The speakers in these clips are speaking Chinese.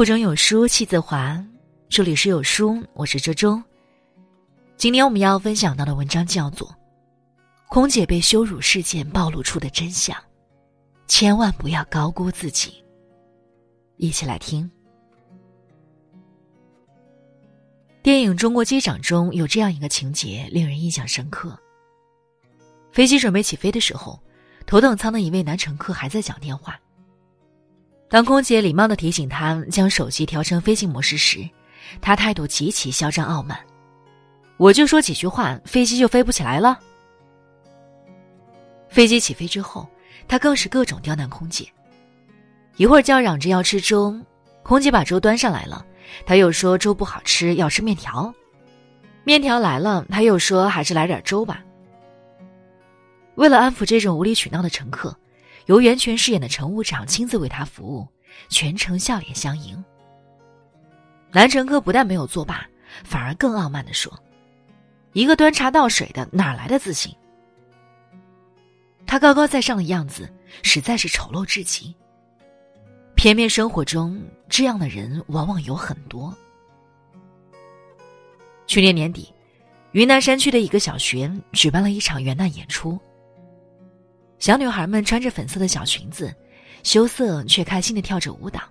腹中有书气自华，这里是有书，我是周周。今天我们要分享到的文章叫做《空姐被羞辱事件暴露出的真相》，千万不要高估自己。一起来听。电影《中国机长》中有这样一个情节，令人印象深刻。飞机准备起飞的时候，头等舱的一位男乘客还在讲电话。当空姐礼貌的提醒他将手机调成飞行模式时，他态度极其嚣张傲慢。我就说几句话，飞机就飞不起来了。飞机起飞之后，他更是各种刁难空姐。一会儿叫嚷着要吃粥，空姐把粥端上来了，他又说粥不好吃，要吃面条。面条来了，他又说还是来点粥吧。为了安抚这种无理取闹的乘客。由袁泉饰演的乘务长亲自为他服务，全程笑脸相迎。男乘客不但没有作罢，反而更傲慢的说：“一个端茶倒水的，哪来的自信？”他高高在上的样子实在是丑陋至极。偏偏生活中这样的人往往有很多。去年年底，云南山区的一个小学举办了一场元旦演出。小女孩们穿着粉色的小裙子，羞涩却开心的跳着舞蹈。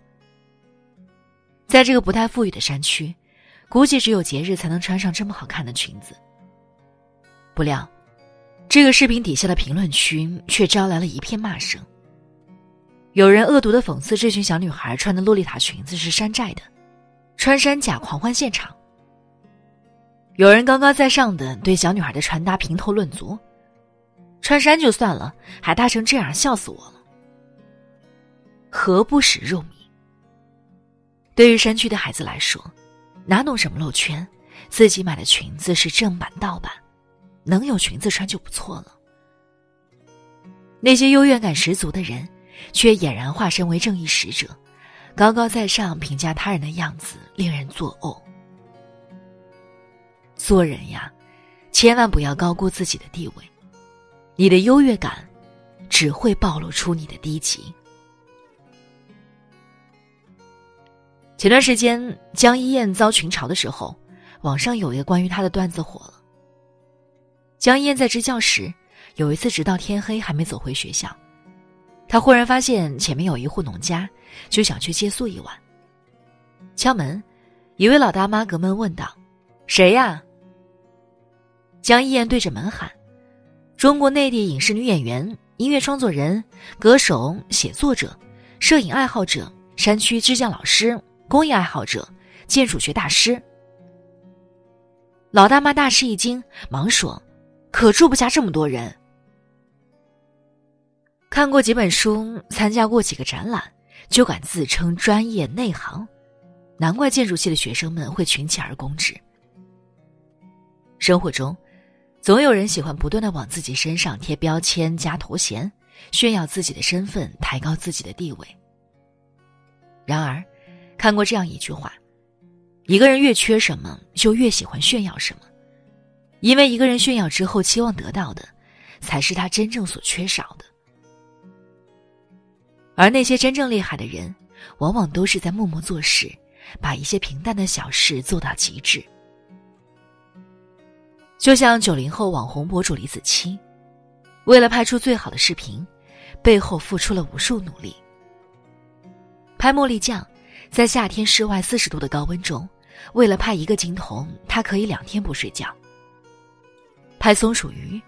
在这个不太富裕的山区，估计只有节日才能穿上这么好看的裙子。不料，这个视频底下的评论区却招来了一片骂声。有人恶毒的讽刺这群小女孩穿的洛丽塔裙子是山寨的，穿山甲狂欢现场。有人高高在上的对小女孩的穿搭评头论足。穿山就算了，还搭成这样，笑死我了。何不食肉糜？对于山区的孩子来说，哪懂什么露圈？自己买的裙子是正版盗版，能有裙子穿就不错了。那些优越感十足的人，却俨然化身为正义使者，高高在上评价他人的样子，令人作呕。做人呀，千万不要高估自己的地位。你的优越感，只会暴露出你的低级。前段时间江一燕遭群嘲的时候，网上有一个关于她的段子火了。江一燕在支教时，有一次直到天黑还没走回学校，她忽然发现前面有一户农家，就想去借宿一晚。敲门，一位老大妈隔门问道：“谁呀？”江一燕对着门喊。中国内地影视女演员、音乐创作人、歌手、写作者、摄影爱好者、山区支教老师、公益爱好者、建筑学大师。老大妈大吃一惊，忙说：“可住不下这么多人。”看过几本书，参加过几个展览，就敢自称专业内行，难怪建筑系的学生们会群起而攻之。生活中。总有人喜欢不断的往自己身上贴标签、加头衔，炫耀自己的身份，抬高自己的地位。然而，看过这样一句话：一个人越缺什么，就越喜欢炫耀什么，因为一个人炫耀之后期望得到的，才是他真正所缺少的。而那些真正厉害的人，往往都是在默默做事，把一些平淡的小事做到极致。就像九零后网红博主李子柒，为了拍出最好的视频，背后付出了无数努力。拍茉莉酱，在夏天室外四十度的高温中，为了拍一个镜头，他可以两天不睡觉。拍松鼠鱼，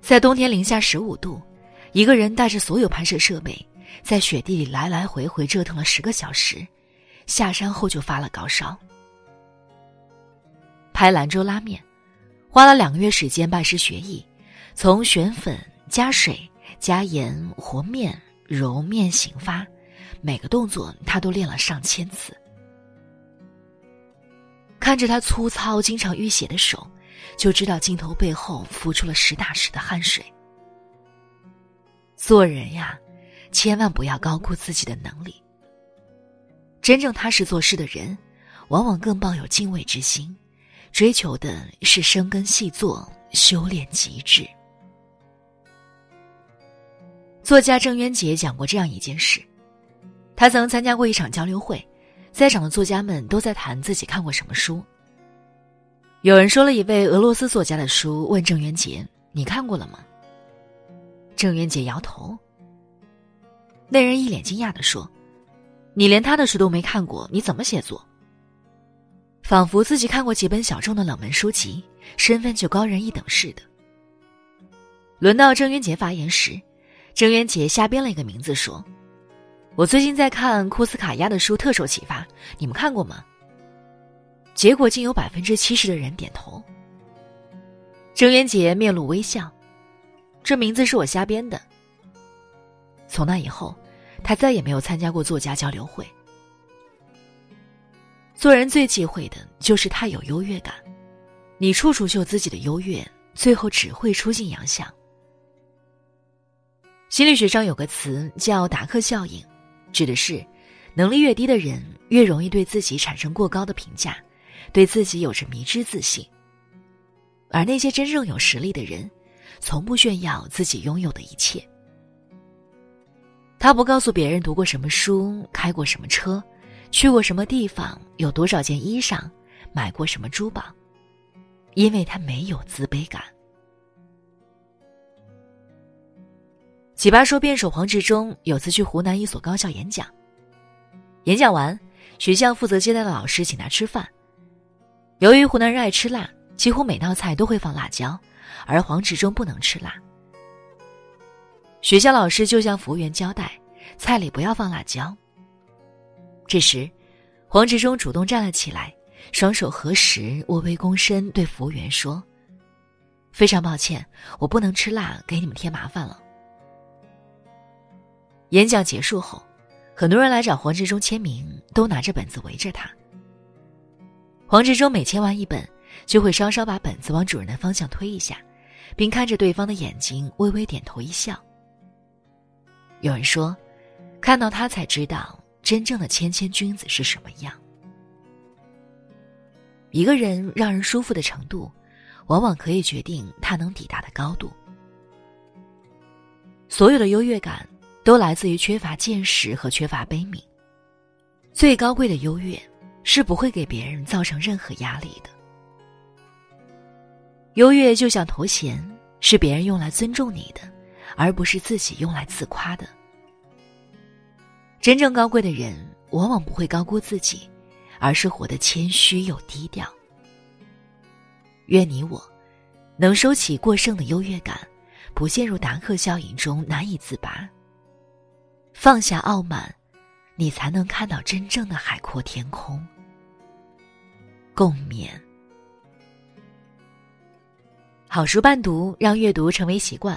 在冬天零下十五度，一个人带着所有拍摄设备，在雪地里来来回回折腾了十个小时，下山后就发了高烧。拍兰州拉面。花了两个月时间拜师学艺，从选粉、加水、加盐、和面、揉面、醒发，每个动作他都练了上千次。看着他粗糙、经常淤血的手，就知道镜头背后付出了实打实的汗水。做人呀，千万不要高估自己的能力。真正踏实做事的人，往往更抱有敬畏之心。追求的是生根细作，修炼极致。作家郑渊洁讲过这样一件事：他曾参加过一场交流会，在场的作家们都在谈自己看过什么书。有人说了一位俄罗斯作家的书，问郑渊洁：“你看过了吗？”郑渊洁摇头。那人一脸惊讶的说：“你连他的书都没看过，你怎么写作？”仿佛自己看过几本小众的冷门书籍，身份就高人一等似的。轮到郑渊洁发言时，郑渊洁瞎编了一个名字说：“我最近在看库斯卡娅的书，特受启发，你们看过吗？”结果竟有百分之七十的人点头。郑渊洁面露微笑，这名字是我瞎编的。从那以后，他再也没有参加过作家交流会。做人最忌讳的就是太有优越感，你处处秀自己的优越，最后只会出尽洋相。心理学上有个词叫达克效应，指的是能力越低的人越容易对自己产生过高的评价。对自己有着迷之自信，而那些真正有实力的人，从不炫耀自己拥有的一切。他不告诉别人读过什么书、开过什么车、去过什么地方、有多少件衣裳、买过什么珠宝，因为他没有自卑感。奇葩说辩手黄执中有次去湖南一所高校演讲，演讲完，学校负责接待的老师请他吃饭。由于湖南人爱吃辣，几乎每道菜都会放辣椒，而黄执中不能吃辣。学校老师就向服务员交代，菜里不要放辣椒。这时，黄执中主动站了起来，双手合十，微微躬身，对服务员说：“非常抱歉，我不能吃辣，给你们添麻烦了。”演讲结束后，很多人来找黄执中签名，都拿着本子围着他。黄执中每签完一本，就会稍稍把本子往主人的方向推一下，并看着对方的眼睛微微点头一笑。有人说，看到他才知道真正的谦谦君子是什么样。一个人让人舒服的程度，往往可以决定他能抵达的高度。所有的优越感，都来自于缺乏见识和缺乏悲悯。最高贵的优越。是不会给别人造成任何压力的。优越就像头衔，是别人用来尊重你的，而不是自己用来自夸的。真正高贵的人，往往不会高估自己，而是活得谦虚又低调。愿你我，能收起过剩的优越感，不陷入达克效应中难以自拔。放下傲慢，你才能看到真正的海阔天空。共勉。好书伴读，让阅读成为习惯。